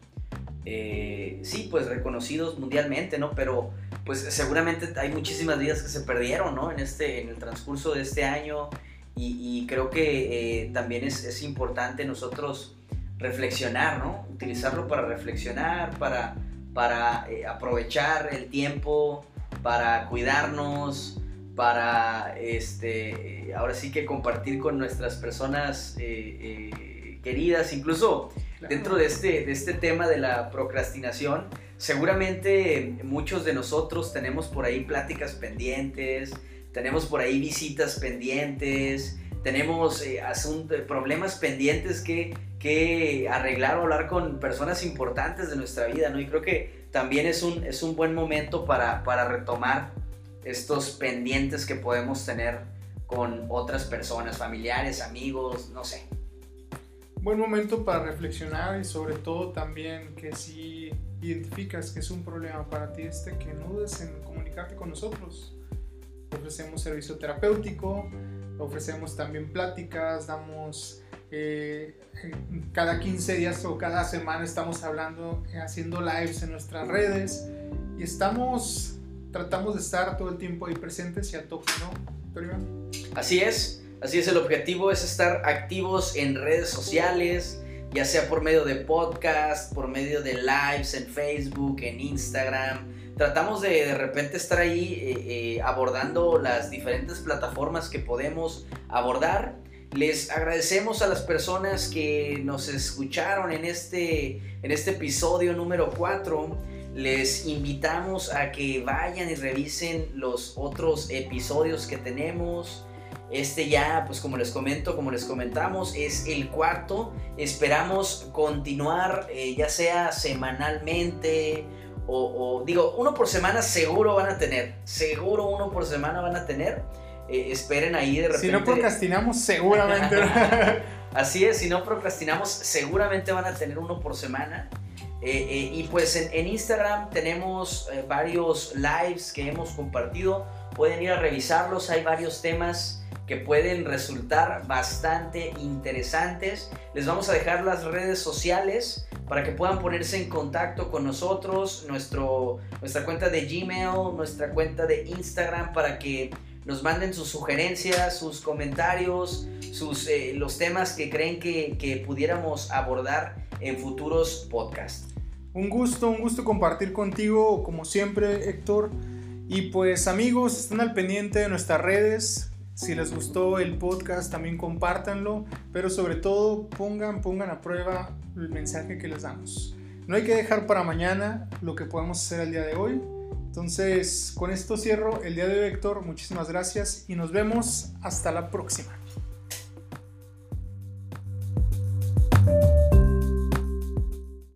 eh, sí, pues reconocidos mundialmente, ¿no? Pero pues seguramente hay muchísimas vidas que se perdieron, ¿no? En, este, en el transcurso de este año y, creo que eh, también es, importante nosotros reflexionar, ¿no? Utilizarlo para reflexionar, para, para eh, aprovechar el tiempo, para cuidarnos, para, este, ahora sí que compartir con nuestras personas eh, eh, queridas, incluso claro. dentro de este, de este tema de la procrastinación, seguramente muchos de nosotros tenemos por ahí pláticas pendientes, tenemos por ahí visitas pendientes, tenemos eh, asuntos, problemas pendientes que, que, arreglar o hablar con personas importantes de nuestra vida, ¿no? Y creo que también es un, es un buen momento para, para retomar estos pendientes que podemos tener con otras personas, familiares, amigos, no sé. Buen momento para reflexionar y sobre todo también que si identificas que es un problema para ti este, que no dudes en comunicarte con nosotros. Ofrecemos servicio terapéutico, ofrecemos también pláticas, damos eh, cada 15 días o cada semana estamos hablando, eh, haciendo lives en nuestras redes y estamos, tratamos de estar todo el tiempo ahí presentes y a tope, ¿no? Victoria? Así es, así es, el objetivo es estar activos en redes sociales, ya sea por medio de podcast, por medio de lives en Facebook, en Instagram. Tratamos de de repente estar ahí eh, eh, abordando las diferentes plataformas que podemos abordar. Les agradecemos a las personas que nos escucharon en este, en este episodio número 4. Les invitamos a que vayan y revisen los otros episodios que tenemos. Este ya, pues como les comento, como les comentamos, es el cuarto. Esperamos continuar, eh, ya sea semanalmente o, o, digo, uno por semana seguro van a tener. Seguro uno por semana van a tener. Eh, esperen ahí de repente. Si no procrastinamos, seguramente. <laughs> Así es, si no procrastinamos, seguramente van a tener uno por semana. Eh, eh, y pues en, en Instagram tenemos varios lives que hemos compartido. Pueden ir a revisarlos, hay varios temas que pueden resultar bastante interesantes. Les vamos a dejar las redes sociales para que puedan ponerse en contacto con nosotros, nuestra cuenta de Gmail, nuestra cuenta de Instagram, para que nos manden sus sugerencias, sus comentarios, sus, eh, los temas que creen que, que pudiéramos abordar en futuros podcasts. Un gusto, un gusto compartir contigo, como siempre, Héctor. Y pues amigos, estén al pendiente de nuestras redes, si les gustó el podcast, también compártanlo, pero sobre todo pongan, pongan a prueba el mensaje que les damos. No hay que dejar para mañana lo que podemos hacer el día de hoy. Entonces, con esto cierro el día de hoy, Héctor. Muchísimas gracias y nos vemos hasta la próxima.